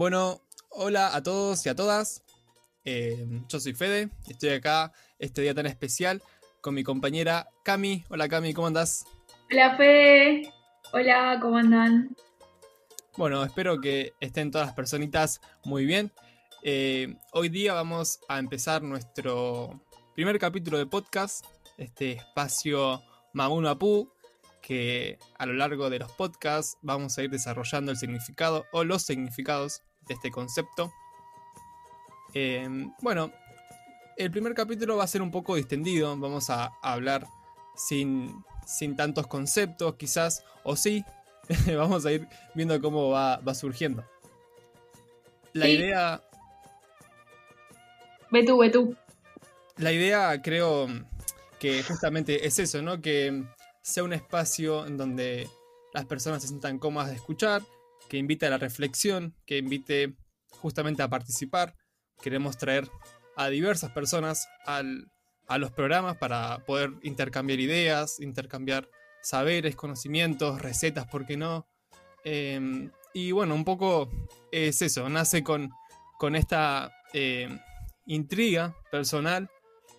Bueno, hola a todos y a todas. Eh, yo soy Fede, estoy acá este día tan especial con mi compañera Cami. Hola Cami, ¿cómo andás? Hola Fede, hola, ¿cómo andan? Bueno, espero que estén todas las personitas muy bien. Eh, hoy día vamos a empezar nuestro primer capítulo de podcast, este espacio Mamun Mapu, que a lo largo de los podcasts vamos a ir desarrollando el significado o los significados de este concepto. Eh, bueno, el primer capítulo va a ser un poco distendido, vamos a, hablar sin, sin, tantos conceptos quizás, o sí, vamos a ir viendo cómo va, va surgiendo. La idea... Ve tú, ve tú. La idea creo que justamente es eso, ¿no? Que sea un espacio en donde las personas se sientan cómodas de escuchar, que invite a la reflexión, que invite justamente a participar. Queremos traer a diversas personas a los programas para poder intercambiar ideas, intercambiar saberes, conocimientos, recetas, ¿por qué no? Em, y bueno, un poco es eso, nace con, con esta eh, intriga personal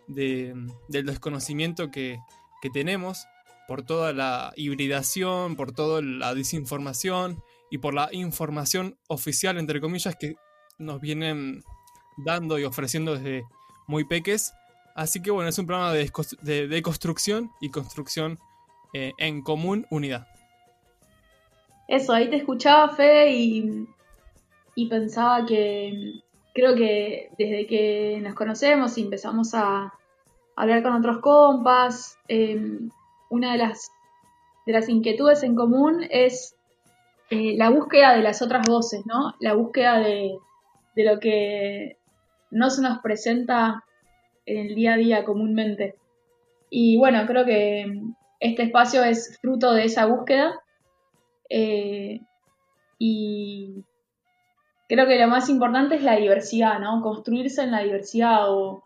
del desconocimiento que, que tenemos por toda la hibridación, por toda la desinformación y por la información oficial, entre comillas, que nos vienen dando y ofreciendo desde muy peques. Así que bueno, es un programa de, de, construcción y construcción eh, en común unidad. Eso, ahí te escuchaba, Fe, y, y pensaba que creo que desde que nos conocemos y empezamos a hablar con otros compas, eh, una de las, de las inquietudes en común es eh, la búsqueda de las otras voces, ¿no? La búsqueda de, de lo que no se nos presenta en el día a día comúnmente. Y bueno, creo que este espacio es fruto de esa búsqueda. Eh, y creo que lo más importante es la diversidad, ¿no? Construirse en la diversidad o,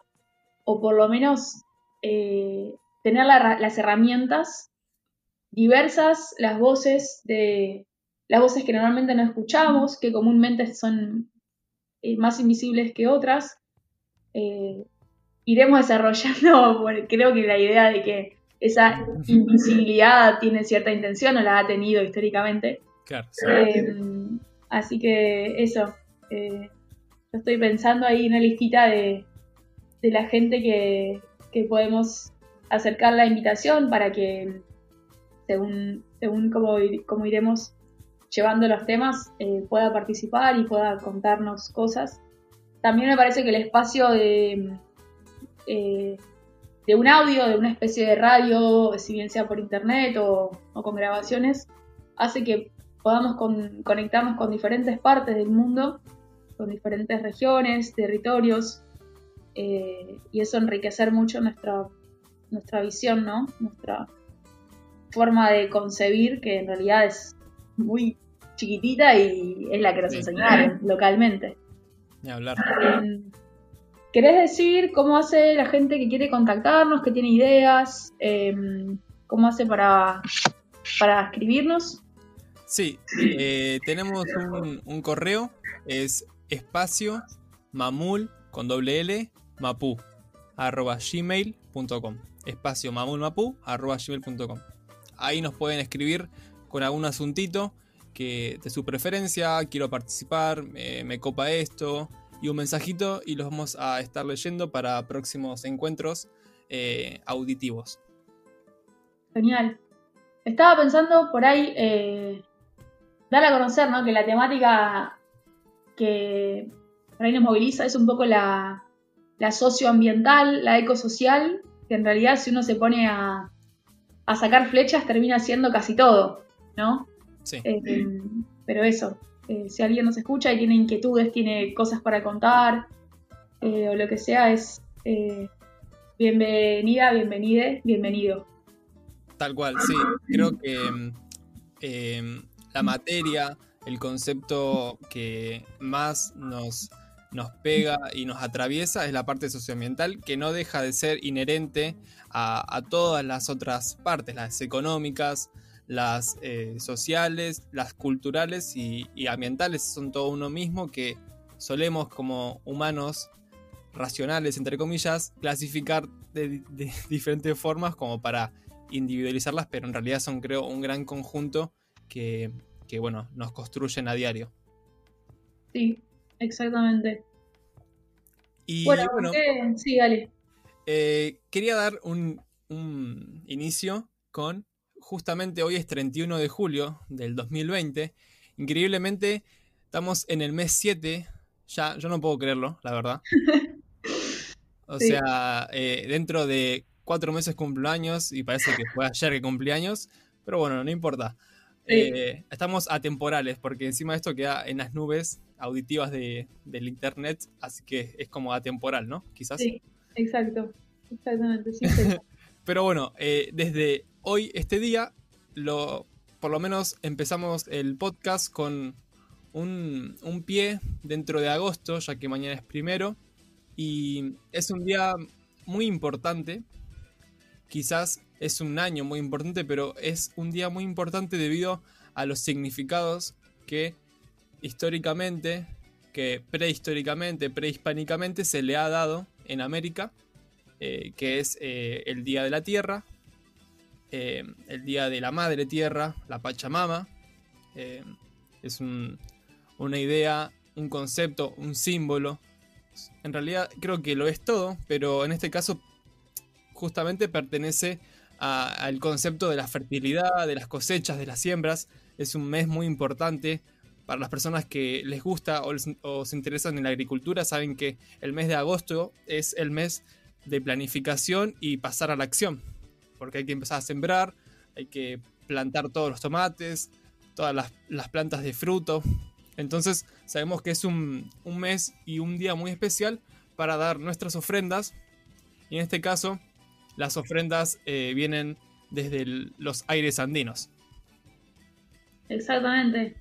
o por lo menos eh, tener las herramientas diversas, las voces de las voces que normalmente no escuchamos, que comúnmente son eh, más invisibles que otras. Eh, iremos desarrollando, creo que la idea de que esa invisibilidad tiene cierta intención o la ha tenido históricamente. Claro, eh, así que eso, yo estoy pensando ahí una listita de, de la gente que, que podemos acercar la invitación para que, según, según cómo, cómo iremos llevando los temas, eh, pueda participar y pueda contarnos cosas. También me parece que el espacio de, eh, de un audio, de una especie de radio, si bien sea por internet o, con grabaciones, hace que podamos conectarnos con diferentes partes del mundo, con diferentes regiones, territorios, eh, y eso enriquecer mucho nuestra nuestra visión, ¿no? Nuestra forma de concebir, que en realidad es muy chiquitita y es la que nos enseñaron localmente. Ni hablar. Em, ¿Querés decir cómo hace la gente que quiere contactarnos, que tiene ideas? Em, ¿Cómo hace para, para escribirnos? Sí, eh, tenemos un, un, correo, es espacio mamul con doble L mapu arroba gmail.com espacio mamulmapu.gmail.com. Ahí nos pueden escribir con algún asuntito que de su preferencia, quiero participar, me copa esto, y un mensajito y los vamos a estar leyendo para próximos encuentros eh, auditivos. Genial. Estaba pensando por ahí eh, dar a conocer ¿no? que la temática que por ahí nos moviliza es un poco la socioambiental, la ecosocial que en realidad si uno se pone a, sacar flechas termina siendo casi todo, ¿no? Sí. Eh, pero eso, eh, si alguien nos escucha y tiene inquietudes, tiene cosas para contar eh, o lo que sea, es bienvenida, bienvenide, bienvenido. Tal cual, sí. Creo que em, la materia, el concepto que más nos nos pega y nos atraviesa es la parte socioambiental que no deja de ser inherente a, todas las otras partes, las económicas, las eh, sociales, las culturales y, ambientales son todo uno mismo que solemos como humanos racionales, entre comillas, clasificar de, diferentes formas como para individualizarlas, pero en realidad son creo un gran conjunto que, bueno, nos construyen a diario. Sí, exactamente. Y bueno, sí, dale. Eh, quería dar un, un inicio con justamente hoy es 31 de julio del 2020. Increíblemente, estamos en el mes 7. Ya, yo no puedo creerlo, la verdad. O sea, eh, dentro de cuatro meses cumpleaños y parece que fue ayer que cumpleaños, pero bueno, no importa. Eh, estamos atemporales porque encima de esto queda en las nubes auditivas de, del internet, así que es como atemporal, ¿no? Quizás. Sí, exacto, exactamente. Sí, pero bueno, eh, desde hoy, este día, lo, por lo menos empezamos el podcast con un, pie dentro de agosto, ya que mañana es primero. Y es un día muy importante. Quizás es un año muy importante, pero es un día muy importante debido a los significados que históricamente, que prehistóricamente, prehispánicamente se le ha dado en América, eh, que es eh, el Día de la Tierra, eh, el Día de la Madre Tierra, la Pachamama. Es una idea, un concepto, un símbolo. En realidad creo que lo es todo, pero en este caso justamente pertenece al concepto de la fertilidad, de las cosechas, de las siembras. Es un mes muy importante para las personas que les gusta o, se interesan en la agricultura. Saben que el mes de agosto es el mes de planificación y pasar a la acción porque hay que empezar a sembrar, hay que plantar todos los tomates, todas las, plantas de fruto. Entonces sabemos que es un, mes y un día muy especial para dar nuestras ofrendas. Y en este caso, las ofrendas eh, vienen desde los aires andinos. Exactamente.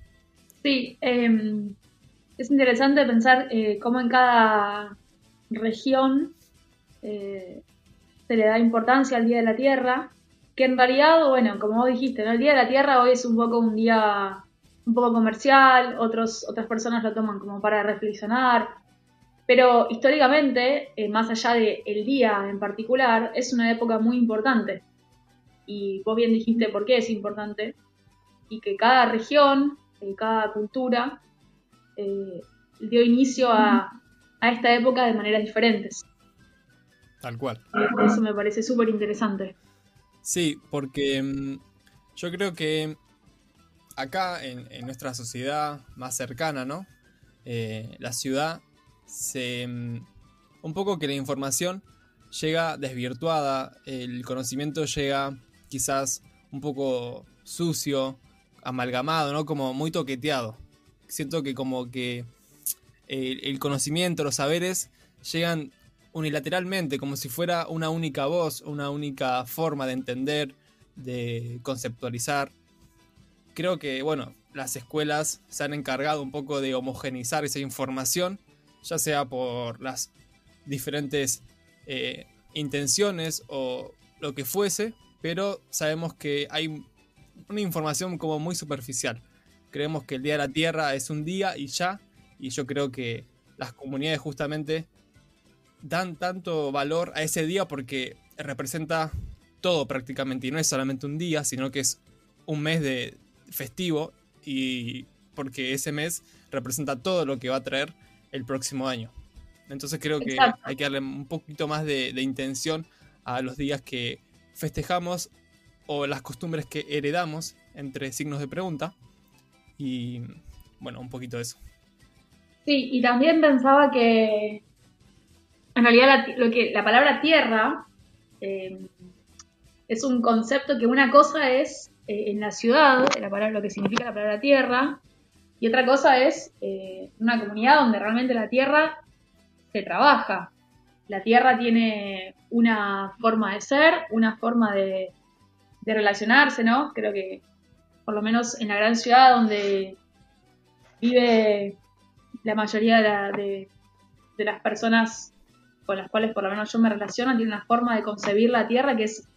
Sí, em, es interesante pensar eh, cómo en cada región eh, se le da importancia al Día de la Tierra, que en realidad, bueno, como vos dijiste, el Día de la Tierra hoy es un poco un día un poco comercial, otros, otras personas lo toman como para reflexionar, pero históricamente, eh, más allá del el día en particular, es una época muy importante. Y vos bien dijiste por qué es importante, y que cada región, eh, cada cultura, eh, dio inicio a, a esta época de maneras diferentes. Tal cual. Eso me parece súper interesante. Sí, porque mm, yo creo que acá en, nuestra sociedad más cercana, ¿no? Eh, la ciudad, se, mm, un poco que la información llega desvirtuada, el conocimiento llega quizás un poco sucio, amalgamado, ¿no? Como muy toqueteado. Siento que como que el, el conocimiento, los saberes llegan unilateralmente, como si fuera una única voz, una única forma de entender, de conceptualizar. Creo que, bueno, las escuelas se han encargado un poco de homogenizar esa información, ya sea por las diferentes eh, intenciones o lo que fuese, pero sabemos que hay una información como muy superficial. Creemos que el Día de la Tierra es un día y ya, y yo creo que las comunidades justamente dan tanto valor a ese día porque representa todo prácticamente y no es solamente un día, sino que es un mes de festivo y porque ese mes representa todo lo que va a traer el próximo año. Entonces creo que hay que darle un poquito más de, intención a los días que festejamos o las costumbres que heredamos entre signos de pregunta y bueno, un poquito de eso. Sí, y también pensaba que en realidad la, lo que, la palabra tierra eh, es un concepto que una cosa es eh, en la ciudad, la palabra, lo que significa la palabra tierra, y otra cosa es eh, una comunidad donde realmente la tierra se trabaja. La tierra tiene una forma de ser, una forma de, relacionarse, ¿no? Creo que por lo menos en la gran ciudad donde vive la mayoría de, de las personas con las cuales por lo menos yo me relaciono, tiene una forma de concebir la Tierra que es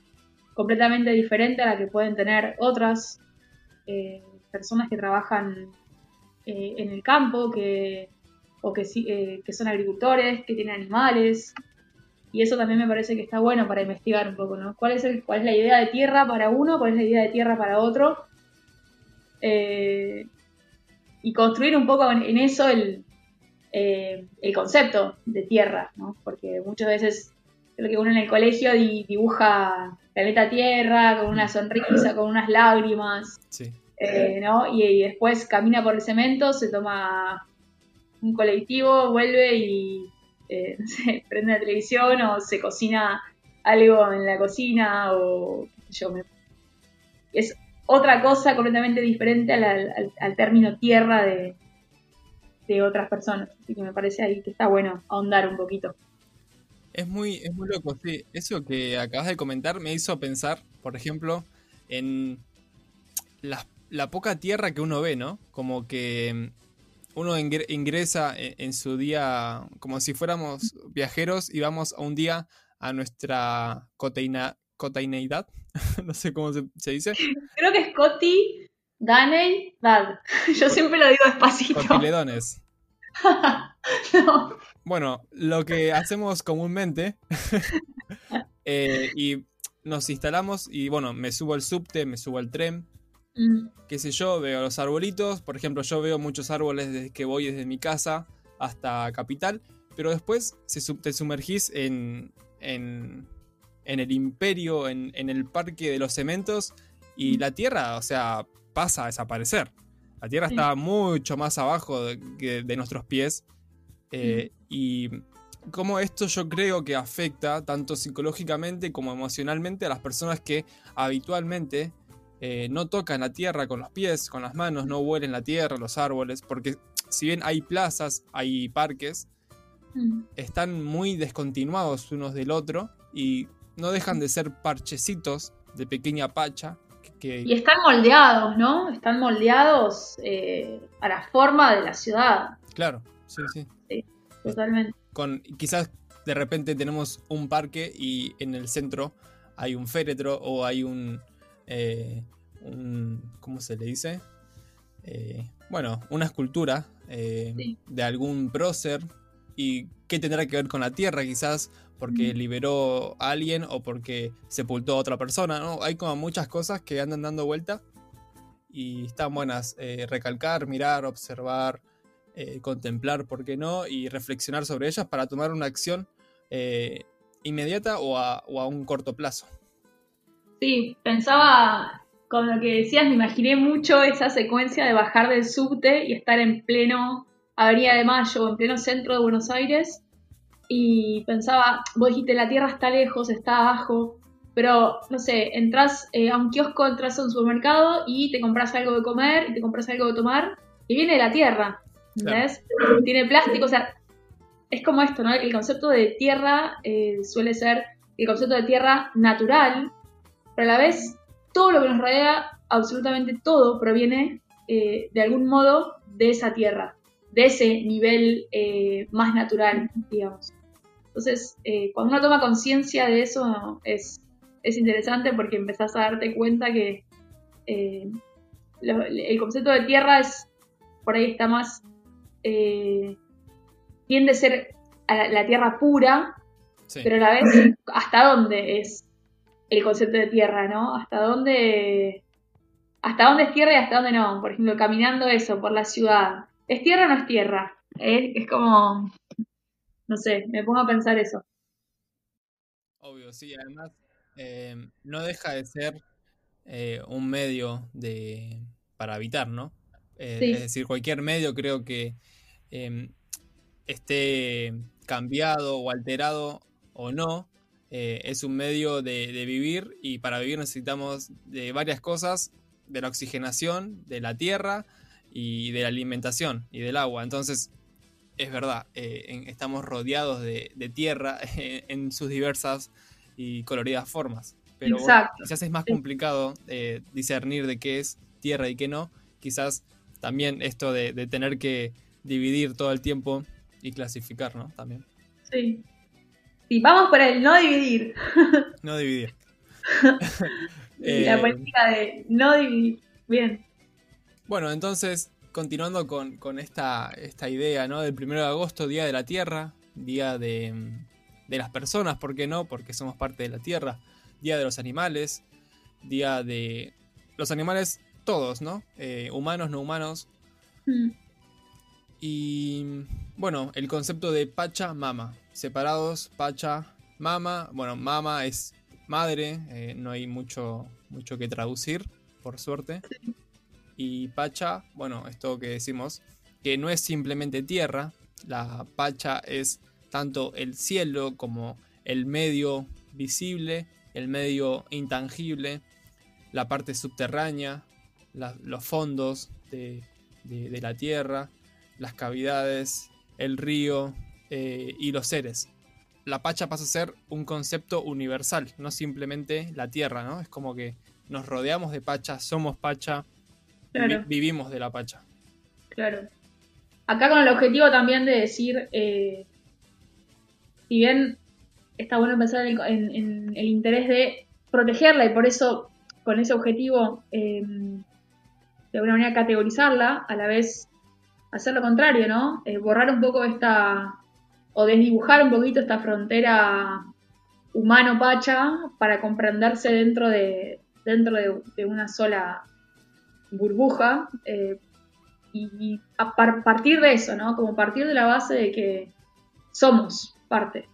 completamente diferente a la que pueden tener otras eh, personas que trabajan eh, en el campo, que, o que, eh, que son agricultores, que tienen animales. Y eso también me parece que está bueno para investigar un poco, ¿no? ¿Cuál es, el, cuál es la idea de tierra para uno? ¿Cuál es la idea de tierra para otro? y construir un poco en, eso el, el concepto de tierra, ¿no? Porque muchas veces creo que uno en el colegio dibuja planeta Tierra con una sonrisa, con unas lágrimas, eh, ¿no? Y, después camina por el cemento, se toma un colectivo, vuelve y eh, prende la televisión o se cocina algo en la cocina o yo. Es otra cosa completamente diferente al, término tierra de, de otras personas. Así que me parece ahí que está bueno ahondar un poquito. Es muy, es muy loco, sí. Eso que acabas de comentar me hizo pensar, por ejemplo, en la, poca tierra que uno ve, ¿no? Como que uno ingresa e, en, su día como si fuéramos viajeros y vamos a un día a nuestra coteina, coteineidad. no sé cómo se, dice. Creo que es coti, danei, dad. Yo siempre lo digo despacito. Cotiledones. no. Bueno, lo que hacemos comúnmente eh, y nos instalamos y bueno, me subo al subte, me subo al tren, mm. qué sé yo, veo los arbolitos, por ejemplo, yo veo muchos árboles desde que voy desde mi casa hasta Capital, pero después te sumergís en, en, el imperio, en, el parque de los cementos y mm. la tierra, o sea, pasa a desaparecer. La tierra está mucho más abajo de, de nuestros pies eh, y cómo esto yo creo que afecta tanto psicológicamente como emocionalmente a las personas que habitualmente eh, no tocan la tierra con los pies, con las manos, no huelen la tierra, los árboles, porque si bien hay plazas, hay parques, mm. están muy descontinuados unos del otro y no dejan de ser parchecitos de pequeña pacha. Que, Y están moldeados, ¿no? Están moldeados eh, a la forma de la ciudad. Claro, sí, sí. Totalmente. Con, quizás de repente tenemos un parque y en el centro hay un féretro o hay un, eh, ¿cómo se le dice? Eh, bueno, una escultura eh, de algún prócer y qué tendrá que ver con la tierra quizás porque liberó a alguien o porque sepultó a otra persona, ¿no? Hay como muchas cosas que andan dando vuelta y están buenas recalcar, mirar, observar, contemplar, ¿por qué no? Y reflexionar sobre ellas para tomar una acción inmediata o a, un corto plazo. Sí, pensaba, con lo que decías, me imaginé mucho esa secuencia de bajar del subte y estar en pleno Avenida de Mayo, en pleno centro de Buenos Aires. Y pensaba, vos dijiste, la tierra está lejos, está abajo, pero no sé, entras eh, a un kiosco, entras a un supermercado y te compras algo de comer y te compras algo de tomar y viene de la tierra. ¿Entendés? Tiene plástico, o sea, es como esto, ¿no? El concepto de tierra eh, suele ser el concepto de tierra natural, pero a la vez todo lo que nos rodea, absolutamente todo, proviene eh, de algún modo de esa tierra, de ese nivel eh, más natural, digamos. Entonces, cuando uno toma conciencia de eso, es, es, interesante porque empezás a darte cuenta que el concepto de tierra es, por ahí está más eh, tiende a ser la, tierra pura, pero a la vez, ¿hasta dónde es el concepto de tierra, no? ¿Hasta dónde, hasta dónde es tierra y hasta dónde no? Por ejemplo, caminando eso por la ciudad. ¿Es tierra o no es tierra? Es como, no sé, me pongo a pensar eso. Obvio, sí, además eh, no deja de ser eh, un medio de, para habitar, ¿no? Es decir, cualquier medio creo que Em, esté cambiado o alterado o no, eh, es un medio de, vivir y para vivir necesitamos de varias cosas, de la oxigenación, de la tierra y de la alimentación y del agua. Entonces, es verdad, eh, estamos rodeados de, tierra en sus diversas y coloridas formas. Pero quizás es más complicado eh, discernir de qué es tierra y qué no. Quizás también esto de tener que dividir todo el tiempo y clasificar, ¿no? También. Sí. Sí, vamos por el no dividir. No dividir. la eh, política de no dividir. Bien. Bueno, entonces, continuando con, esta, esta, idea, ¿no? Del primero de agosto, Día de la Tierra, Día de, de las personas, ¿por qué no? Porque somos parte de la Tierra. Día de los animales, Día de los animales todos, ¿no? Eh, humanos, no humanos. Mm. Y bueno, el concepto de Pacha, Mama. Separados, Pacha, Mama. Bueno, Mama es madre, eh, no hay mucho, mucho que traducir, por suerte. Y Pacha, bueno, esto que decimos, que no es simplemente tierra, la Pacha es tanto el cielo como el medio visible, el medio intangible, la parte subterránea, los fondos de, la tierra, las cavidades, el río eh, y los seres. La pacha pasa a ser un concepto universal, no simplemente la tierra, ¿no? Es como que nos rodeamos de pacha, somos pacha, vivimos de la pacha. Claro. Acá con el objetivo también de decir, eh, si bien está bueno pensar en el, interés de protegerla y por eso con ese objetivo eh, de alguna manera categorizarla, a la vez hacer lo contrario, ¿no? Eh, borrar un poco esta, o desdibujar un poquito esta frontera humano-pacha para comprenderse dentro de, dentro de, una sola burbuja eh, y, a partir de eso, ¿no? Como partir de la base de que somos parte.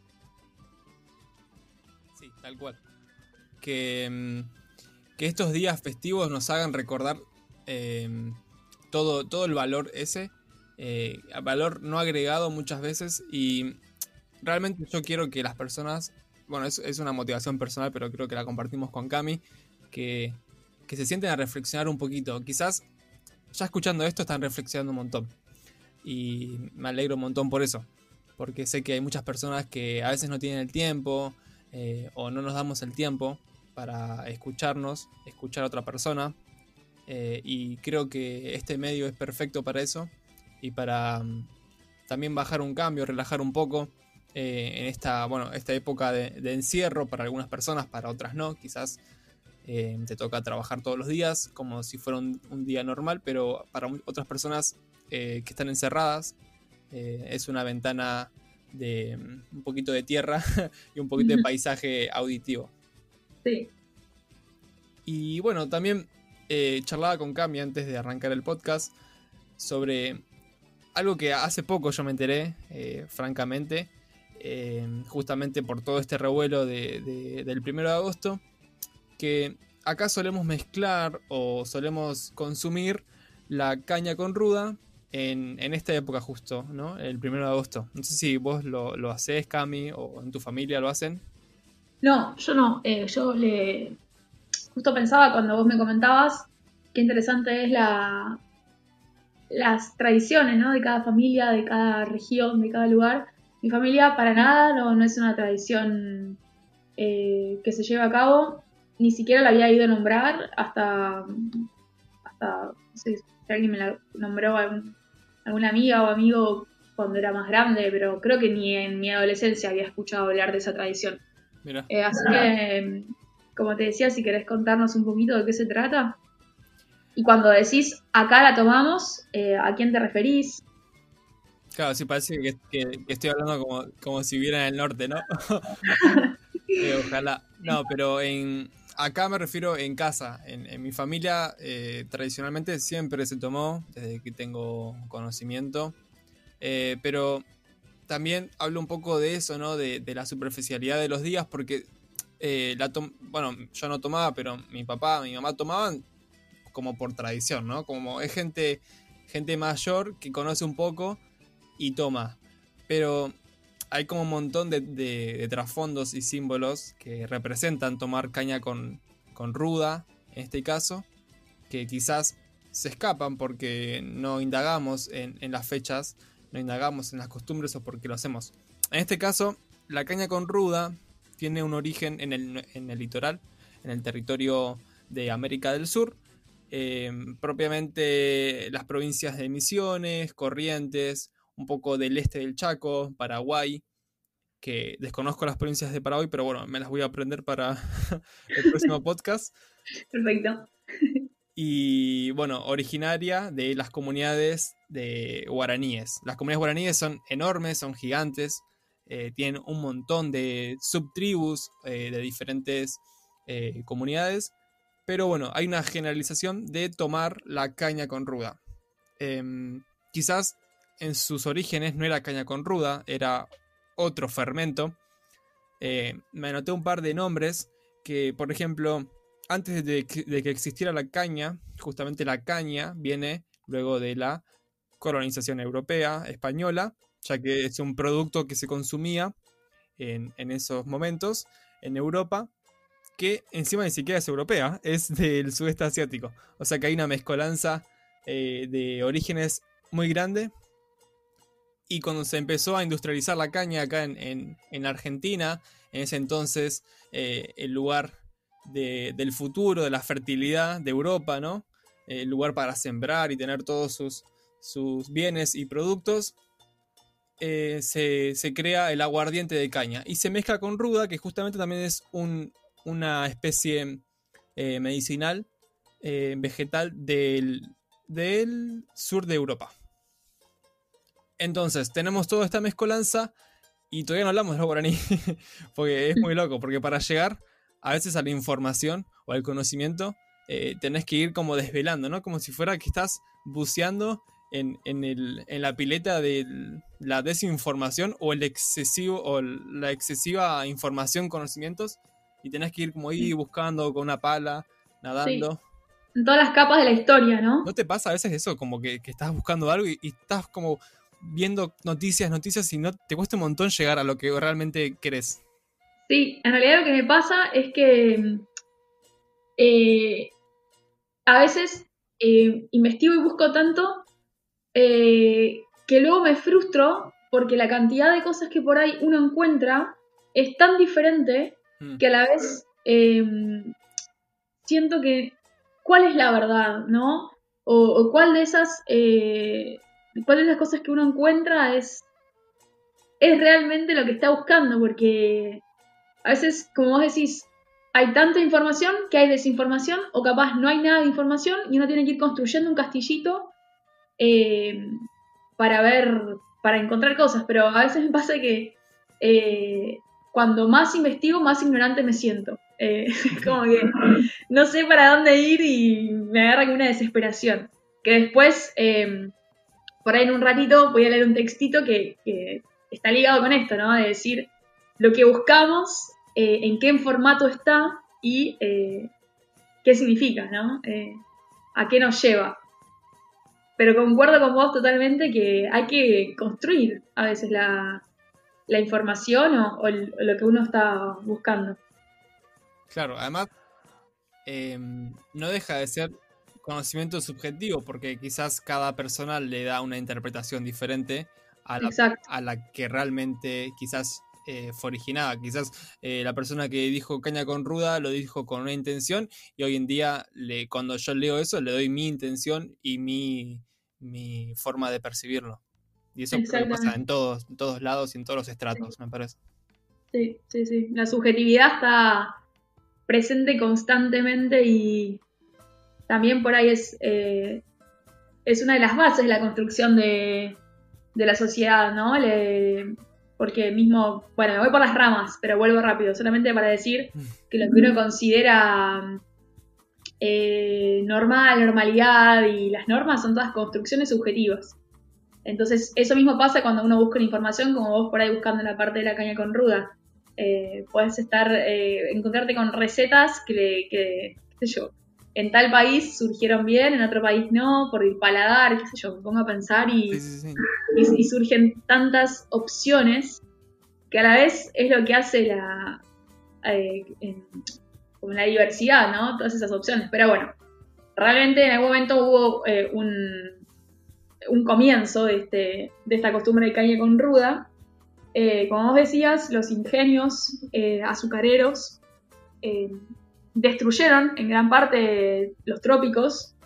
Sí, tal cual. Que, mm, que estos días festivos nos hagan recordar Em, todo, todo el valor ese, eh, valor no agregado muchas veces y realmente yo quiero que las personas, bueno, es, es, una motivación personal, pero creo que la compartimos con Cami, que, que se sienten a reflexionar un poquito. Quizás ya escuchando esto están reflexionando un montón y me alegro un montón por eso, porque sé que hay muchas personas que a veces no tienen el tiempo eh, o no nos damos el tiempo para escucharnos, escuchar a otra persona eh, y creo que este medio es perfecto para eso y para mm, también bajar un cambio, relajar un poco eh, en esta, bueno, esta época de, encierro para algunas personas, para otras no, quizás eh, te toca trabajar todos los días como si fuera un, día normal, pero para otras personas que están encerradas es una ventana de mm, un poquito de tierra y un poquito de paisaje auditivo. Sí. Y bueno, también eh, charlaba con Cami antes de arrancar el podcast sobre algo que hace poco yo me enteré, eh, francamente, eh, justamente por todo este revuelo del 1 de agosto, que acá solemos mezclar o solemos consumir la caña con ruda en, esta época justo, ¿no? El 1 de agosto. No sé si vos lo, lo haces, Cami, o en tu familia lo hacen. No, yo no. yo le, justo pensaba cuando vos me comentabas qué interesante es la, las tradiciones ¿no? de cada familia, de cada región, de cada lugar. Mi familia para nada no, no es una tradición eh, que se lleva a cabo, ni siquiera la había ido a nombrar hasta, hasta no sé si alguien me la nombró alguna amiga o amigo cuando era más grande, pero creo que ni en mi adolescencia había escuchado hablar de esa tradición. Eh, así que como te decía, si querés contarnos un poquito de qué se trata. Y cuando decís acá la tomamos, eh, ¿a quién te referís? Claro, sí, parece que, estoy hablando como, si viviera en el norte, ¿no? Eh, ojalá. No, pero en, acá me refiero en casa. En, mi familia, eh, tradicionalmente siempre se tomó, desde que tengo conocimiento. pero también hablo un poco de eso, ¿no? De, de la superficialidad de los días, porque la bueno, yo no tomaba, pero mi papá, mi mamá tomaban como por tradición, ¿no? Como es gente, gente mayor que conoce un poco y toma. Pero hay como un montón de, trasfondos y símbolos que representan tomar caña con, ruda, en este caso, que quizás se escapan porque no indagamos en, en las fechas, no indagamos en las costumbres o porque lo hacemos. En este caso, la caña con ruda tiene un origen en el, litoral, en el territorio de América del Sur, eh, propiamente las provincias de Misiones, Corrientes, un poco del este del Chaco, Paraguay, que desconozco las provincias de Paraguay, pero bueno, me las voy a aprender para el próximo podcast. Perfecto. Y bueno, originaria de las comunidades de guaraníes. Las comunidades guaraníes son enormes, son gigantes, eh, tienen un montón de subtribus eh, de diferentes eh, comunidades, pero bueno, hay una generalización de tomar la caña con ruda. Em, quizás en sus orígenes no era caña con ruda, era otro fermento. me anoté un par de nombres que, por ejemplo, antes de que existiera la caña, justamente la caña viene luego de la colonización europea, española, ya que es un producto que se consumía en, esos momentos en Europa, que encima ni siquiera es europea, es del sudeste asiático. O sea que hay una mezcolanza eh, de orígenes muy grande. Y cuando se empezó a industrializar la caña acá en, Argentina, en ese entonces eh, el lugar del futuro, de la fertilidad de Europa, ¿no? El lugar para sembrar y tener todos sus, sus bienes y productos, eh, se, crea el aguardiente de caña y se mezcla con ruda, que justamente también es una especie eh, medicinal eh, vegetal del, del, sur de Europa. Entonces, tenemos toda esta mezcolanza y todavía no hablamos de los guaraní, porque es muy loco, porque para llegar a veces a la información o al conocimiento tenés que ir como desvelando, ¿no? Como si fuera que estás buceando en, la pileta de la desinformación o el excesivo o la excesiva información, conocimientos, y tenés que ir como ahí buscando con una pala, nadando. En todas las capas de la historia, ¿no? ¿No te pasa a veces eso? Como que, estás buscando algo y, estás como viendo noticias, noticias y no te cuesta un montón llegar a lo que realmente querés. Sí, en realidad lo que me pasa es que eh, a veces eh, investigo y busco tanto eh, que luego me frustro porque la cantidad de cosas que por ahí uno encuentra es tan diferente mm. que a la vez em, siento que cuál es la verdad, ¿no? O, cuál de esas eh, cuál de las cosas que uno encuentra es es realmente lo que está buscando, porque a veces, como vos decís, hay tanta información que hay desinformación, o capaz no hay nada de información y uno tiene que ir construyendo un castillito eh, para ver, para encontrar cosas, pero a veces me pasa que eh, cuando más investigo, más ignorante me siento. Eh, como que no sé para dónde ir y me agarra una desesperación. Que después, em, por ahí en un ratito, voy a leer un textito que, está ligado con esto, ¿no? De decir lo que buscamos, en qué formato está y qué significa, ¿no? a qué nos lleva. Pero concuerdo con vos totalmente que hay que construir a veces la, información o, lo que uno está buscando. Claro, además em, no deja de ser conocimiento subjetivo porque quizás cada persona le da una interpretación diferente a la, a la que realmente quizás eh, fue originada. Quizás eh, la persona que dijo caña con ruda lo dijo con una intención y hoy en día le, cuando yo leo eso le doy mi intención y mi, mi forma de percibirlo. Y eso pasa en todos, en todos lados y en todos los estratos, me parece. Sí, sí, sí. La subjetividad está presente constantemente y también por ahí es, eh, es una de las bases de la construcción de, de la sociedad, ¿no? Le, porque mismo, bueno, me voy por las ramas, pero vuelvo rápido, solamente para decir que lo que uno considera eh, normal, normalidad y las normas son todas construcciones subjetivas. Entonces, eso mismo pasa cuando uno busca información, como vos por ahí buscando la parte de la caña con ruda. Eh, puedes estar, eh, encontrarte con recetas que, qué sé yo, en tal país surgieron bien, en otro país no, por el paladar, qué sé yo, me pongo a pensar y, y, surgen tantas opciones que a la vez es lo que hace la, eh, como la diversidad, ¿no? Todas esas opciones. Pero bueno, realmente en algún momento hubo eh, un, comienzo de, este, de esta costumbre de caña con ruda. Eh, como vos decías, los ingenios azucareros destruyeron en gran parte los trópicos,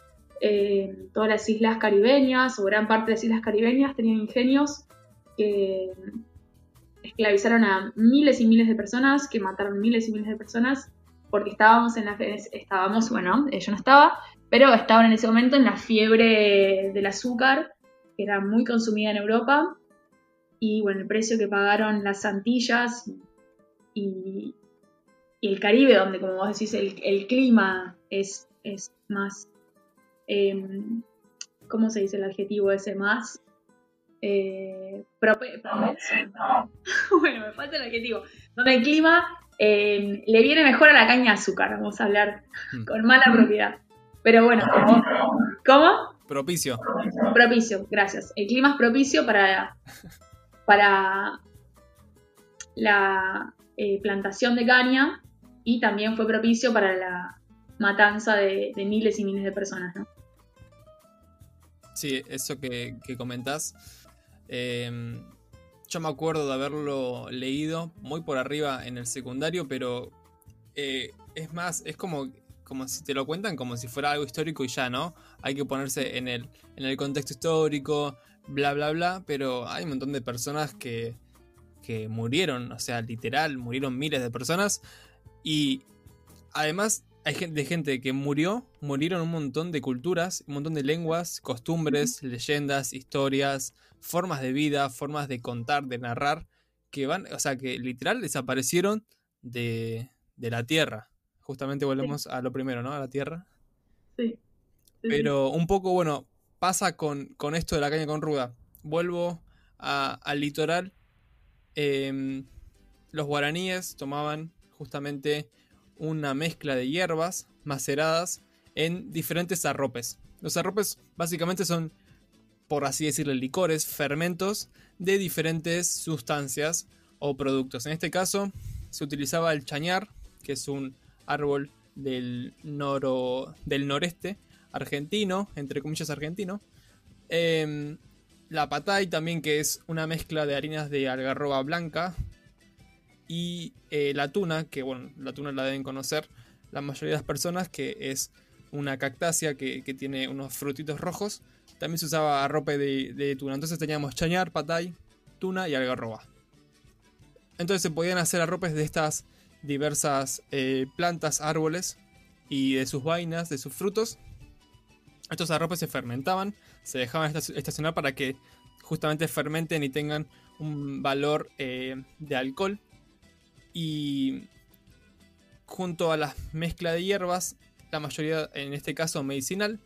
todas las islas caribeñas o gran parte de las islas caribeñas tenían ingenios que esclavizaron a miles y miles de personas, que mataron miles y miles de personas, porque estábamos en la estábamos, bueno, eh, yo no estaba, pero estaban en ese momento en la fiebre del azúcar, que era muy consumida en Europa, y bueno, el precio que pagaron las Antillas y, el Caribe, donde como vos decís, el, clima es, es más, em, ¿cómo se dice el adjetivo ese? Más eh, bueno, me falta el adjetivo. Donde el clima em, le viene mejor a la caña de azúcar, vamos a hablar hmm. con mala propiedad. Pero bueno, ¿cómo? Propicio. Propicio, gracias. El clima es propicio para, para la eh, plantación de caña y también fue propicio para la matanza de, miles y miles de personas, ¿no? Sí, eso que, que comentás. Em, yo me acuerdo de haberlo leído muy por arriba en el secundario, pero eh, es más, es como como si te lo cuentan como si fuera algo histórico y ya, ¿no? Hay que ponerse en el, en el contexto histórico, bla, bla, bla, pero hay un montón de personas que, que murieron, o sea, literal, murieron miles de personas y además hay gente, de gente que murió, murieron un montón de culturas, un montón de lenguas, costumbres, leyendas, historias, formas de vida, formas de contar, de narrar, que van, o sea, que literal desaparecieron de, de la Tierra justamente volvemos a lo primero, ¿no? A la tierra. Sí. Pero un poco, bueno, pasa con, esto de la caña con ruda. Vuelvo al litoral. Em, los guaraníes tomaban justamente una mezcla de hierbas maceradas en diferentes arropes. Los arropes básicamente son, por así decirlo, licores, fermentos de diferentes sustancias o productos. En este caso se utilizaba el chañar, que es un árbol del, noro, del noreste argentino, entre comillas argentino. Em, la patay también, que es una mezcla de harinas de algarroba blanca. Y eh, la tuna, que bueno, la tuna la deben conocer la mayoría de las personas, que es una cactácea que, tiene unos frutitos rojos. También se usaba arrope de, de, tuna. Entonces teníamos chañar, patay, tuna y algarroba. Entonces se podían hacer arropes de estas diversas eh, plantas, árboles y de sus vainas, de sus frutos. Estos arropes se fermentaban, se dejaban estacionar para que justamente fermenten y tengan un valor eh, de alcohol. Y junto a la mezcla de hierbas, la mayoría en este caso medicinal,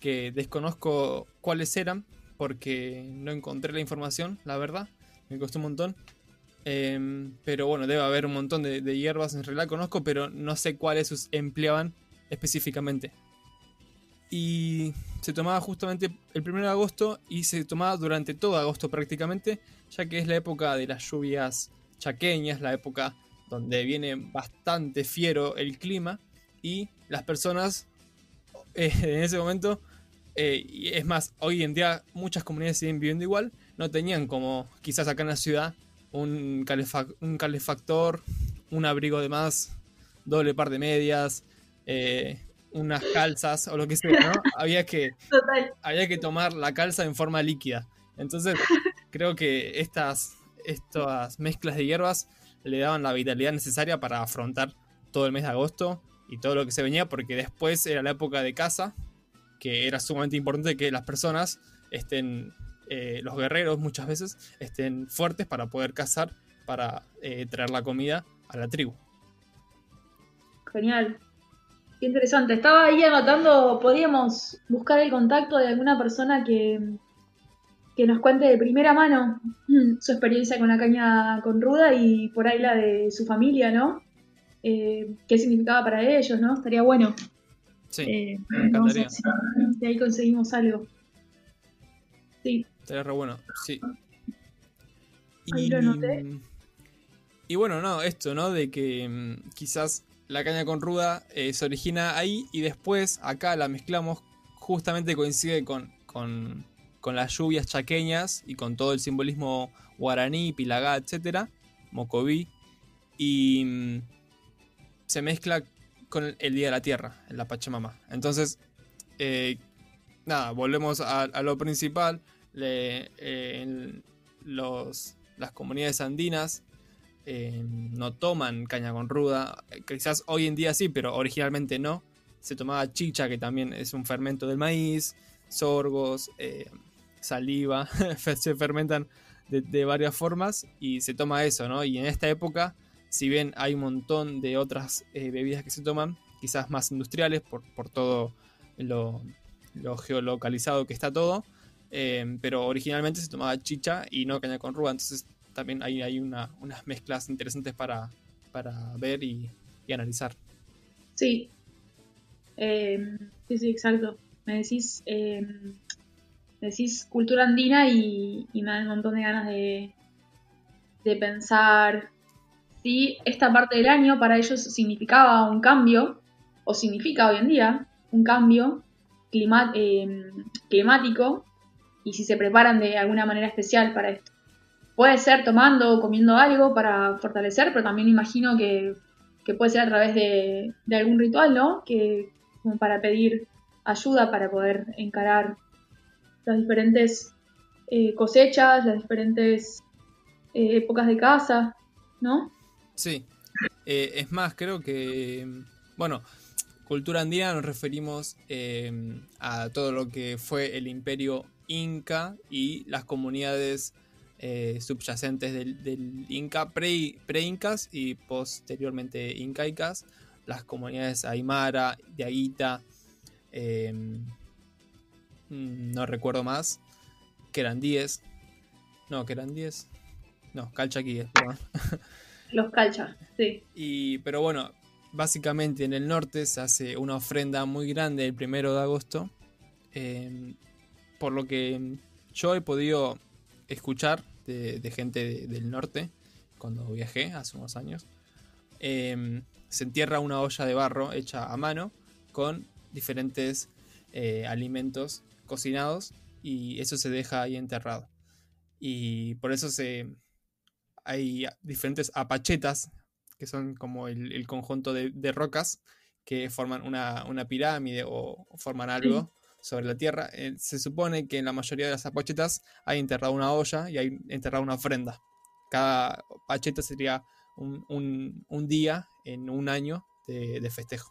que desconozco cuáles eran porque no encontré la información, la verdad, me costó un montón. Em, pero bueno, debe haber un montón de, hierbas en realidad conozco, pero no sé cuáles empleaban específicamente. Y se tomaba justamente el 1 de agosto y se tomaba durante todo agosto prácticamente, ya que es la época de las lluvias chaqueñas, la época donde viene bastante fiero el clima y las personas eh, en ese momento, eh, y es más, hoy en día muchas comunidades siguen viviendo igual, no tenían como quizás acá en la ciudad un, un calefactor, un abrigo de más, doble par de medias, eh, unas calzas o lo que sea, ¿no? Había que, había que tomar la calza en forma líquida. Entonces, creo que estas, estas mezclas de hierbas le daban la vitalidad necesaria para afrontar todo el mes de agosto y todo lo que se venía, porque después era la época de caza, que era sumamente importante que las personas estén eh, los guerreros muchas veces estén fuertes para poder cazar, para eh, traer la comida a la tribu. Genial. Qué interesante. Estaba ahí anotando, podíamos buscar el contacto de alguna persona que, que nos cuente de primera mano su experiencia con la caña con ruda y por ahí la de su familia, ¿no? Eh, qué significaba para ellos, ¿no? Estaría bueno. Sí, si ahí conseguimos algo. Sí. Estaría re bueno, sí. y, lo Y bueno, no, esto, ¿no? De que mm, quizás la caña con ruda eh, se origina ahí y después acá la mezclamos, justamente coincide con, con, las lluvias chaqueñas y con todo el simbolismo guaraní, pilagá, etcétera, mocoví, y mm, se mezcla con el, Día de la Tierra, en la Pachamama. Entonces, eh, nada, volvemos a, lo principal, le, los, las comunidades andinas eh, no toman caña con ruda. Quizás hoy en día sí, pero originalmente no. Se tomaba chicha, que también es un fermento del maíz, sorgos, eh, saliva, se fermentan de, varias formas y se toma eso, ¿no? Y en esta época, si bien hay un montón de otras eh, bebidas que se toman, quizás más industriales por, por todo lo, geolocalizado que está todo, pero originalmente se tomaba chicha y no caña con ruda, entonces también hay, hay unas mezclas interesantes para, ver y, analizar. Sí. Em, sí, sí, exacto. Me decís, em, decís cultura andina y, me da un montón de ganas de, de pensar si esta parte del año para ellos significaba un cambio, o significa hoy en día un cambio em, climático, y si se preparan de alguna manera especial para esto. Puede ser tomando o comiendo algo para fortalecer, pero también imagino que, puede ser a través de, algún ritual, ¿no? Que como para pedir ayuda para poder encarar las diferentes eh, cosechas, las diferentes eh, épocas de caza, ¿no? Sí. Eh, es más, creo que, bueno, cultura andina nos referimos a todo lo que fue el imperio inca y las comunidades eh, subyacentes del, Inca, pre-Incas y posteriormente Incaicas, las comunidades Aymara, de Aguita, em, mm, no recuerdo más, que eran 10, no, que eran 10, no, calchaquíes, perdón. Los calcha, sí. Y, pero bueno, básicamente en el norte se hace una ofrenda muy grande el primero de agosto, em, por lo que yo he podido escuchar de, gente del norte cuando viajé hace unos años. Em, se entierra una olla de barro hecha a mano con diferentes eh, alimentos cocinados y eso se deja ahí enterrado. Y por eso se, hay diferentes apachetas, que son como el, conjunto de, rocas que forman una, pirámide o, forman algo sobre la tierra. Eh, se supone que en la mayoría de las apachetas hay enterrado una olla y hay enterrado una ofrenda. Cada pacheta sería un, día en un año de, festejo.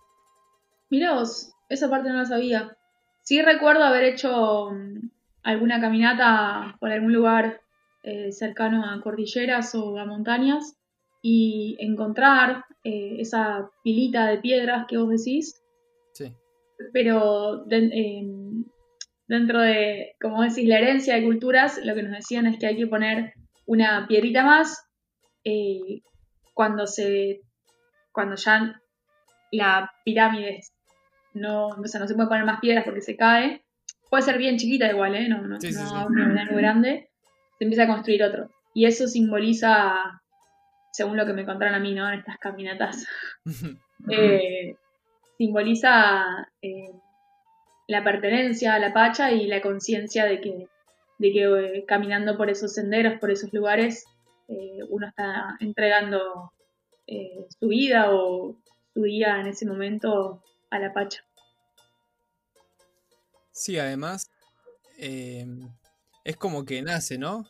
Mirá vos, esa parte no la sabía. Sí recuerdo haber hecho mm, alguna caminata por algún lugar eh, cercano a cordilleras o a montañas y encontrar eh, esa pilita de piedras que vos decís pero dentro de, como decís, la herencia de culturas, lo que nos decían es que hay que poner una piedrita más eh, cuando se cuando ya la pirámide no, o sea, no se puede poner más piedras porque se cae. Puede ser bien chiquita igual, ¿eh? No, no, no grande. Se empieza a construir otro. Y eso simboliza, según lo que me contaron a mí, ¿no? En estas caminatas. eh, simboliza eh, la pertenencia a la Pacha y la conciencia de que, de que eh, caminando por esos senderos, por esos lugares, eh, uno está entregando su vida o su día en ese momento a la Pacha. Sí, además es como que nace, ¿no?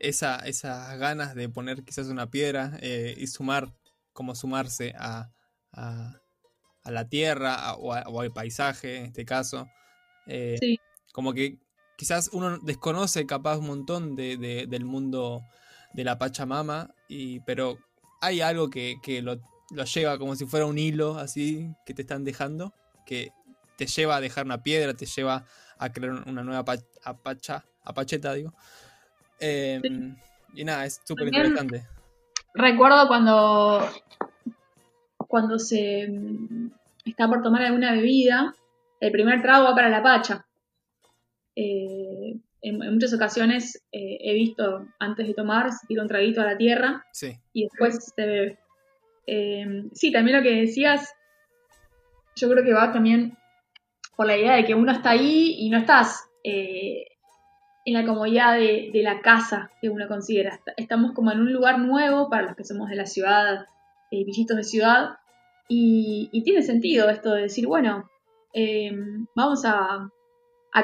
esa, esas ganas de poner quizás una piedra y sumar, como sumarse a la tierra o, al paisaje en este caso. Eh, como que quizás uno desconoce capaz un montón de, del mundo de la Pachamama, y, pero hay algo que, lo, lleva como si fuera un hilo así que te están dejando, que te lleva a dejar una piedra, te lleva a crear una nueva apacha, apacheta, digo. Em, y nada, es súper interesante. Recuerdo cuando cuando se mm, está por tomar alguna bebida, el primer trago va para la pacha. Eh, en, muchas ocasiones eh, he visto antes de tomar, se tira un traguito a la tierra y después se bebe. Eh, sí, también lo que decías, yo creo que va también por la idea de que uno está ahí y no estás en la comodidad de, de, la casa que uno considera. Estamos como en un lugar nuevo para los que somos de la ciudad, villitos de ciudad, y, tiene sentido esto de decir, bueno, eh, vamos a,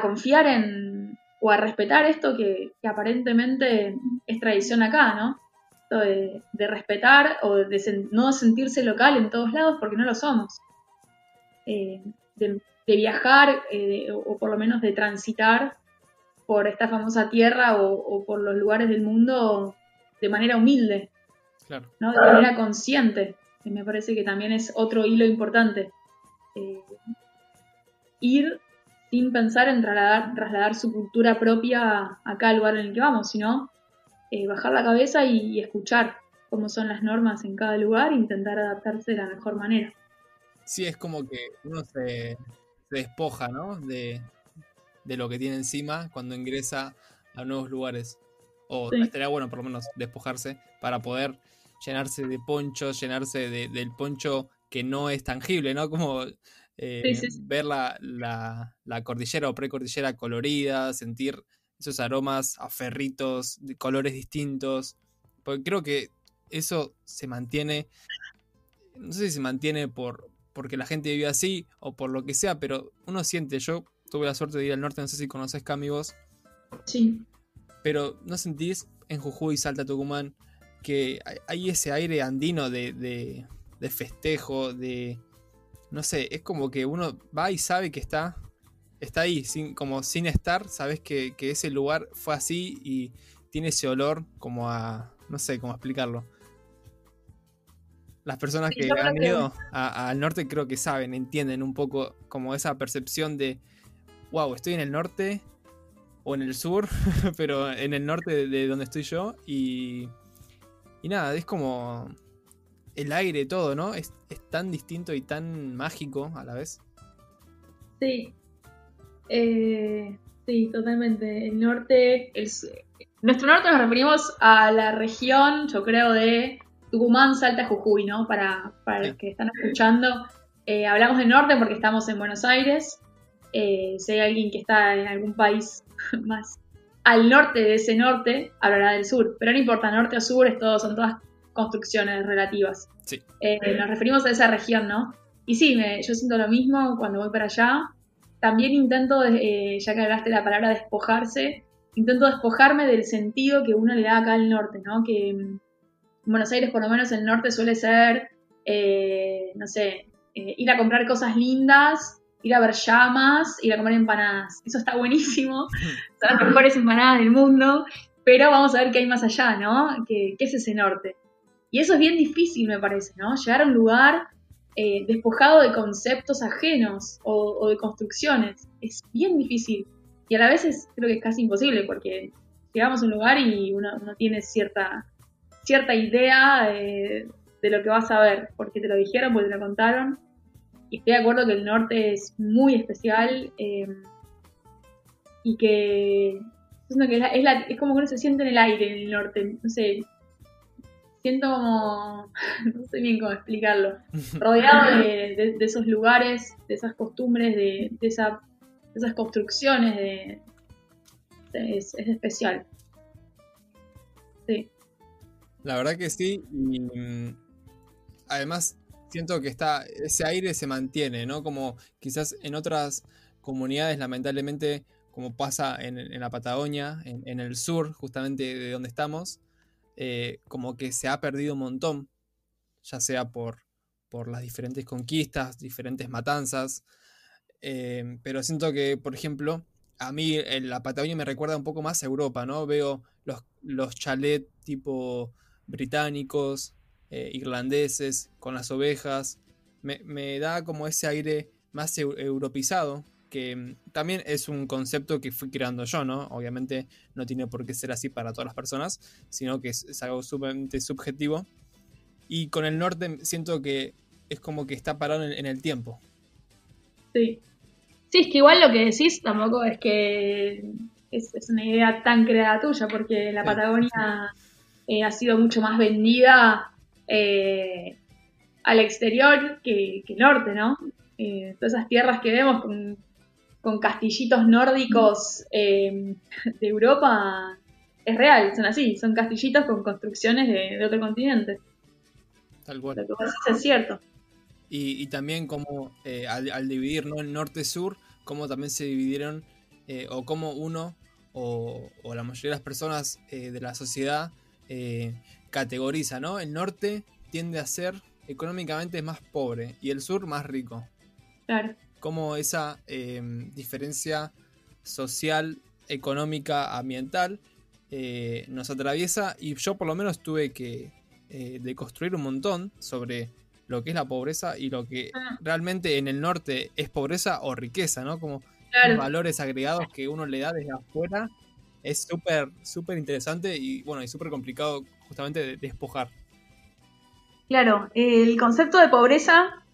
confiar en, o a respetar esto que, aparentemente es tradición acá, ¿no? De, respetar o de no sentirse local en todos lados porque no lo somos. Eh, de, viajar eh, o por lo menos de transitar por esta famosa tierra o, por los lugares del mundo de manera humilde, ¿no? de manera consciente. Que me parece que también es otro hilo importante. Eh, ir sin pensar en trasladar, su cultura propia a cada lugar en el que vamos, sino eh, bajar la cabeza y, escuchar cómo son las normas en cada lugar e intentar adaptarse de la mejor manera. Sí, es como que uno se, despoja, ¿no? De, lo que tiene encima cuando ingresa a nuevos lugares. O estaría bueno por lo menos despojarse para poder llenarse de ponchos, llenarse del poncho que no es tangible, ¿no? Como eh, ver la, la, cordillera o precordillera colorida, sentir esos aromas a ferritos de colores distintos. Porque creo que eso se mantiene, no sé si se mantiene por porque la gente vive así o por lo que sea, pero uno siente, yo tuve la suerte de ir al norte, no sé si conoces Cami vos. Sí. Pero ¿no sentís en Jujuy, Salta, Tucumán, que hay ese aire andino de, de, de festejo, de, no sé, es como que uno va y sabe que está, está ahí, sin, como sin estar, sabes que, ese lugar fue así y tiene ese olor como a, no sé cómo explicarlo. Las personas que han ido al norte creo que saben, entienden un poco como esa percepción de, wow, estoy en el norte o en el sur, pero en el norte de, donde estoy yo y, y nada, es como el aire, todo, ¿no? Es, tan distinto y tan mágico a la vez. Sí. Eh, sí, totalmente. El norte, nuestro norte nos referimos a la región, yo creo, de Tucumán, Salta, Jujuy, ¿no? Para, para los que están escuchando. Eh, hablamos del norte porque estamos en Buenos Aires. Eh, si hay alguien que está en algún país más al norte de ese norte, hablará del sur. Pero no importa, norte o sur, es todo, son todas construcciones relativas. Sí. Eh, nos referimos a esa región, ¿no? Y sí, yo siento lo mismo cuando voy para allá. También intento, eh, ya que hablaste la palabra despojarse, intento despojarme del sentido que uno le da acá al norte, ¿no? Que mm, en Buenos Aires, por lo menos el norte, suele ser, eh, no sé, ir a comprar cosas lindas, ir a ver llamas, ir a comer empanadas. Eso está buenísimo, son las mejores empanadas del mundo, pero vamos a ver qué hay más allá, ¿no? ¿Qué, qué es ese norte? Y eso es bien difícil, me parece, ¿no? Llegar a un lugar eh, despojado de conceptos ajenos o, de construcciones. Es bien difícil. Y a la vez es, creo que es casi imposible, porque llegamos a un lugar y uno, tiene cierta, cierta idea de, lo que vas a ver, porque te lo dijeron, porque te lo contaron. Y estoy de acuerdo que el norte es muy especial eh, y que, es, es, es, como que uno se siente en el aire en el norte. No sé, siento como, no sé bien cómo explicarlo, rodeado de, esos lugares, de esas costumbres, de, esa, esas construcciones, de, es, especial. Sí. La verdad que sí, y mm, además siento que está, ese aire se mantiene, ¿no? Como quizás en otras comunidades, lamentablemente, como pasa en, la Patagonia, en, el sur, justamente de donde estamos, eh, como que se ha perdido un montón, ya sea por, por las diferentes conquistas, diferentes matanzas, eh, pero siento que, por ejemplo, a mí en la Patagonia me recuerda un poco más a Europa, ¿no? Veo los, los chalets tipo británicos, eh, irlandeses, con las ovejas, me, me, da como ese aire más europizado, que mm, también es un concepto que fui creando yo, ¿no? Obviamente no tiene por qué ser así para todas las personas, sino que es, algo sumamente subjetivo. Y con el norte siento que es como que está parado en, el tiempo. Sí. Sí, es que igual lo que decís tampoco es que es, una idea tan creada tuya, porque la Patagonia eh, ha sido mucho más vendida eh, al exterior que, que norte, ¿no? Eh, todas esas tierras que vemos con con castillitos nórdicos eh, de Europa es real, son así, son castillitos con construcciones de, otro continente. Tal cual. Lo que pasa es cierto. Y, también como eh, al, dividir ¿no? el norte-sur, cómo también se dividieron, o cómo uno o, la mayoría de las personas de la sociedad categoriza, ¿no? El norte tiende a ser económicamente más pobre y el sur más rico. Claro. Como esa em, diferencia social, económica, ambiental eh, nos atraviesa y yo por lo menos tuve que deconstruir un montón sobre lo que es la pobreza y lo que ah. realmente en el norte es pobreza o riqueza, ¿no? Como valores agregados que uno le da desde afuera es súper, súper interesante y bueno, y súper complicado justamente de despojar. Claro, el concepto de pobreza,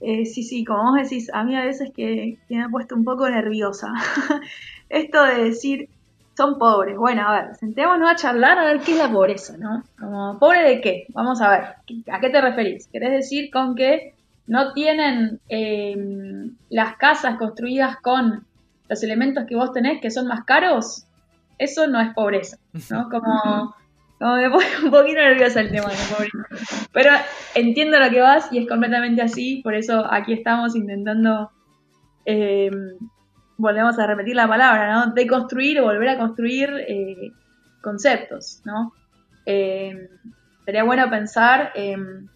eh, sí, sí, como vos decís, a mí a veces que, me ha puesto un poco nerviosa. Esto de decir, son pobres. Bueno, a ver, sentémonos a charlar a ver qué es la pobreza, ¿no? Como, ¿pobre de qué? Vamos a ver, ¿a qué te referís? ¿Querés decir con que no tienen em, las casas construidas con los elementos que vos tenés que son más caros, eso no es pobreza, ¿no? Como, me pone un poquito nerviosa el tema de pobreza. Pero entiendo lo que vas y es completamente así, por eso aquí estamos intentando, em, volvemos a repetir la palabra, ¿no? Deconstruir o volver a construir eh, conceptos, ¿no? Em, sería bueno pensar en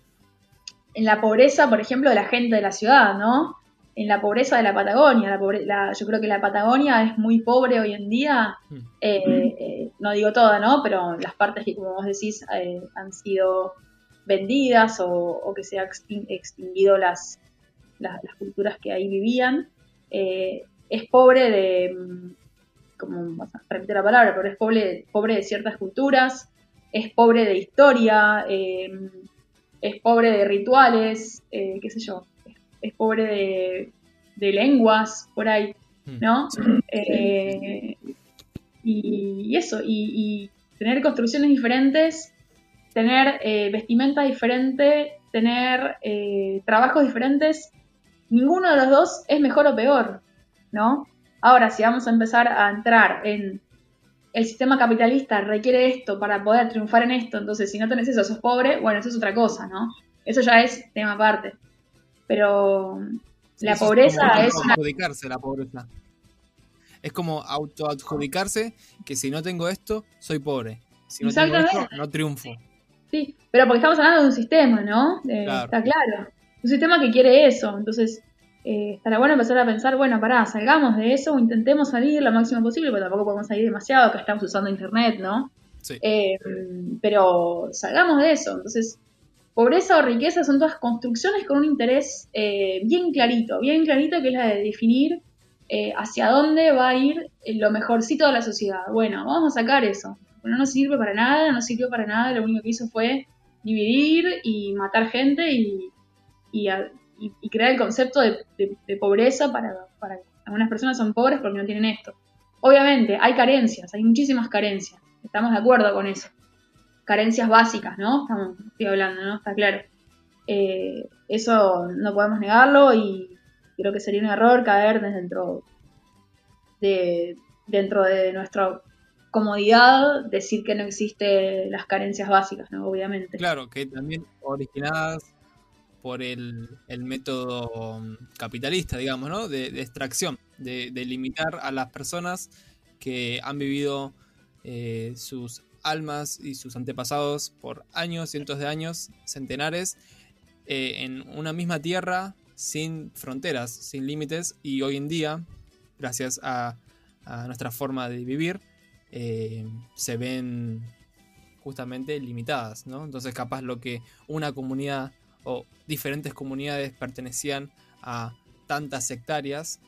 la pobreza, por ejemplo, de la gente de la ciudad, ¿no? En la pobreza de la Patagonia. La yo creo que la Patagonia es muy pobre hoy en día. Mm. Eh, eh, no digo toda, ¿no? Pero las partes que, como vos decís, eh, han sido vendidas o, que se han extinguido las, las, culturas que ahí vivían. es pobre de, como vas a repetir la palabra, pero es pobre, pobre de ciertas culturas, es pobre de historia, es pobre de rituales, eh, qué sé yo, es pobre de, lenguas, por ahí, mm. ¿no? Eh, y, eso, y, tener construcciones diferentes, tener eh, vestimenta diferente, tener trabajos diferentes, ninguno de los dos es mejor o peor, ¿no? Ahora, si vamos a empezar a entrar en el sistema capitalista requiere esto para poder triunfar en esto, entonces si no tenés eso, sos pobre, bueno, eso es otra cosa, ¿no? Eso ya es tema aparte. Pero la pobreza es... Adjudicarse la pobreza. Es como autoadjudicarse que si no tengo esto, soy pobre. Si no tengo esto, no triunfo. Sí, pero porque estamos hablando de un sistema, ¿no? Está claro. Un sistema que quiere eso. Entonces, eh, estará bueno empezar a pensar, bueno, pará, salgamos de eso o intentemos salir lo máximo posible, porque tampoco podemos salir demasiado, que estamos usando internet, ¿no? Sí. Eh, pero salgamos de eso. Entonces, pobreza o riqueza son todas construcciones con un interés eh, bien clarito, bien clarito, que es la de definir hacia dónde va a ir lo mejorcito de la sociedad. Bueno, vamos a sacar eso. No nos sirve para nada, no sirvió para nada, lo único que hizo fue dividir y matar gente y, crear el concepto de, pobreza para, para algunas personas son pobres porque no tienen esto. Obviamente, hay carencias, hay muchísimas carencias, estamos de acuerdo con eso. Carencias básicas, ¿no? Estamos, estoy hablando, ¿no? Está claro. Eh, eso no podemos negarlo y creo que sería un error caer dentro de, dentro de nuestra comodidad decir que no existen las carencias básicas, ¿no? Obviamente. Claro, que también originadas por el, método mm, capitalista, digamos, ¿no? De, extracción, de, limitar a las personas que han vivido eh, sus almas y sus antepasados por años, cientos de años, centenares, eh, en una misma tierra, sin fronteras, sin límites, y hoy en día, gracias a, nuestra forma de vivir, eh, se ven justamente limitadas, ¿no? Entonces capaz lo que una comunidad o diferentes comunidades pertenecían a tantas hectáreas,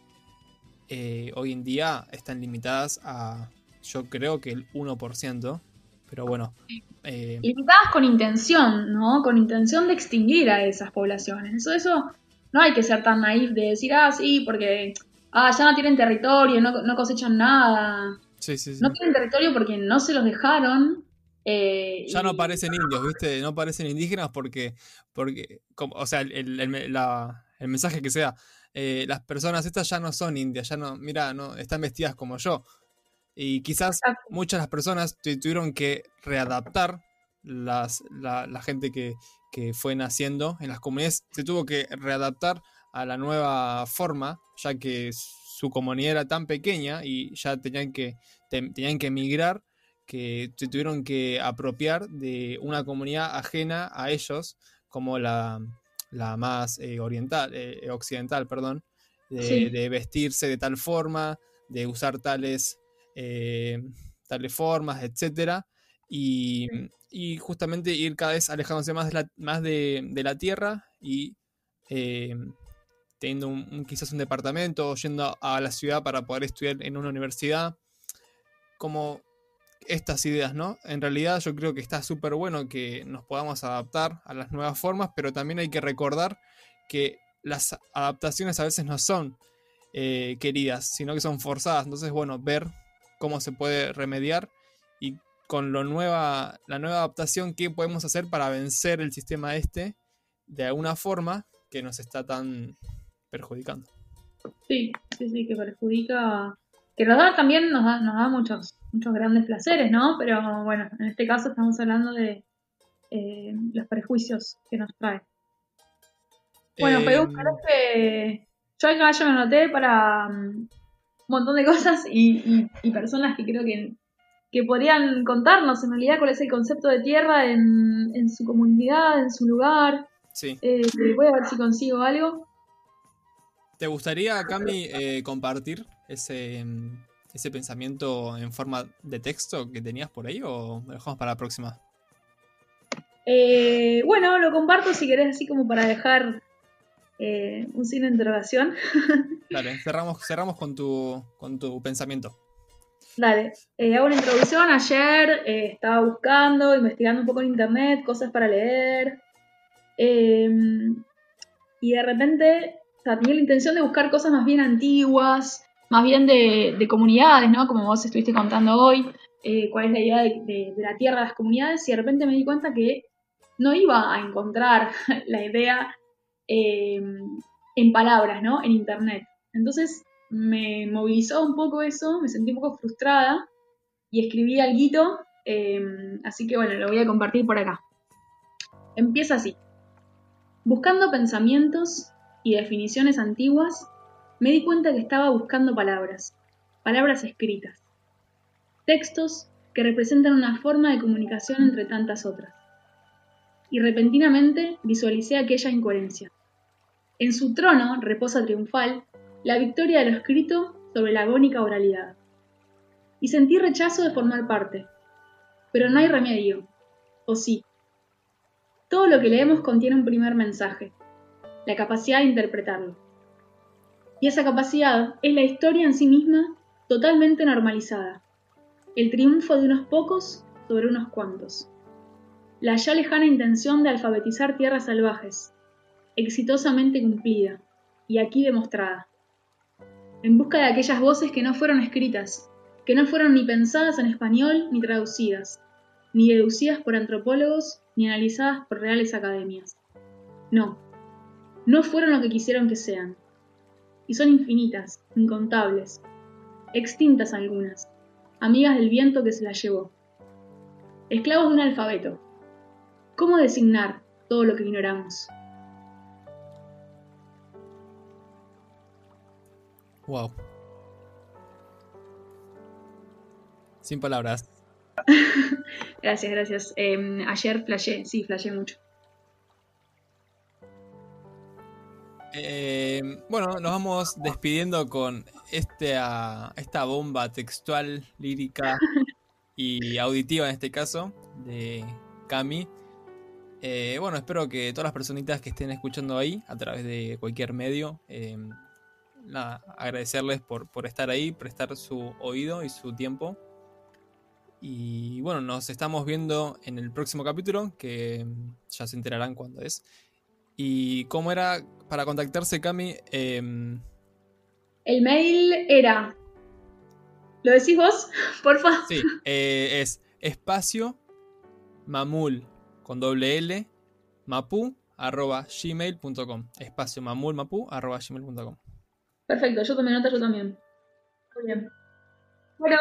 eh, hoy en día están limitadas a, yo creo que el 1%, pero bueno. Eh, limitadas con intención, ¿no? Con intención de extinguir a esas poblaciones. Eso, eso no hay que ser tan naif de decir, ah, sí, porque ah, ya no tienen territorio, no, cosechan nada. Sí, sí, sí. No tienen territorio porque no se los dejaron eh, ya no parecen indios, ¿viste? No parecen indígenas porque, porque o sea, el, mensaje que sea, eh, las personas estas ya no son indias, ya no, mira, no, están vestidas como yo. Y quizás muchas de las personas tuvieron que readaptar las, la, gente que, que, fue naciendo en las comunidades, se tuvo que readaptar a la nueva forma, ya que su comunidad era tan pequeña y ya tenían que, tenían que emigrar que se tuvieron que apropiar de una comunidad ajena a ellos, como la, más eh, oriental, eh, occidental, perdón, de, vestirse de tal forma, de usar tales, eh, tales formas, etc. Y, justamente ir cada vez alejándose más de la, más de, la tierra y teniendo un, quizás un departamento, yendo a la ciudad para poder estudiar en una universidad. Como estas ideas, ¿no? En realidad yo creo que está súper bueno que nos podamos adaptar a las nuevas formas, pero también hay que recordar que las adaptaciones a veces no son eh, queridas, sino que son forzadas. Entonces, bueno, ver cómo se puede remediar y con lo nueva, la nueva adaptación, qué podemos hacer para vencer el sistema este de alguna forma que nos está tan perjudicando. Sí, sí, sí, que perjudica, que nos da también, nos da, nos da muchos muchos grandes placeres, ¿no? Pero bueno, en este caso estamos hablando de eh, los prejuicios que nos trae. Bueno, eh, que yo acá ya me anoté para mm, un montón de cosas y, personas que creo que, que, podrían contarnos en realidad cuál es el concepto de tierra en, su comunidad, en su lugar. Sí. Eh, voy a ver si consigo algo. ¿Te gustaría, Cami, eh, compartir ese, ese pensamiento en forma de texto que tenías por ahí o lo dejamos para la próxima? Eh, bueno, lo comparto si querés así como para dejar eh, un signo de interrogación. Dale, cerramos, cerramos con, tu, con tu pensamiento. Dale, eh, hago una introducción. Ayer estaba buscando, investigando un poco en internet, cosas para leer. y de repente tenía la intención de buscar cosas más bien antiguas, más bien de, comunidades, ¿no? Como vos estuviste contando hoy, eh, cuál es la idea de, la tierra de las comunidades, y de repente me di cuenta que no iba a encontrar la idea eh, en palabras, ¿no? En internet. Entonces me movilizó un poco eso, me sentí un poco frustrada y escribí algo, eh, así que bueno, lo voy a compartir por acá. Empieza así. Buscando pensamientos y definiciones antiguas, me di cuenta que estaba buscando palabras, palabras escritas, textos que representan una forma de comunicación entre tantas otras. Y repentinamente visualicé aquella incoherencia. En su trono reposa triunfal la victoria de lo escrito sobre la agónica oralidad. Y sentí rechazo de formar parte. Pero no hay remedio. ¿O sí? Todo lo que leemos contiene un primer mensaje, la capacidad de interpretarlo. Y esa capacidad es la historia en sí misma totalmente normalizada. El triunfo de unos pocos sobre unos cuantos. La ya lejana intención de alfabetizar tierras salvajes, exitosamente cumplida, y aquí demostrada. En busca de aquellas voces que no fueron escritas, que no fueron ni pensadas en español ni traducidas, ni deducidas por antropólogos ni analizadas por reales academias. No, no fueron lo que quisieron que sean, y son infinitas, incontables, extintas algunas, amigas del viento que se las llevó. Esclavos de un alfabeto. ¿Cómo designar todo lo que ignoramos? Wow. Sin palabras. gracias, gracias. Em, ayer flashé, sí, flashé mucho. Eh, bueno, nos vamos despidiendo con este, esta bomba textual, lírica y auditiva en este caso de Cami. Eh, bueno, espero que todas las personitas que estén escuchando ahí a través de cualquier medio, eh, agradecerles por, por estar ahí, prestar su oído y su tiempo. Y bueno, nos estamos viendo en el próximo capítulo, que ya se enterarán cuándo es. ¿Y cómo era para contactarse, Cami? Em, el mail era. ¿Lo decís vos, porfa? Sí, eh, es espacio mamul con doble L mapu arroba gmail.com. Espacio mamul mapu arroba gmail.com. Perfecto, yo también nota, yo también. Muy bien. Bueno,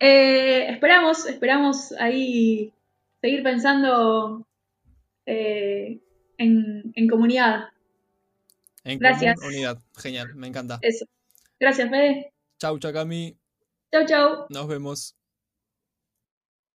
eh, esperamos, esperamos ahí seguir pensando eh, en, comunidad. En Gracias. común, unidad. Genial, me encanta. Eso. Gracias, Fede. Chau, Chacami. Chau, chau. Nos vemos.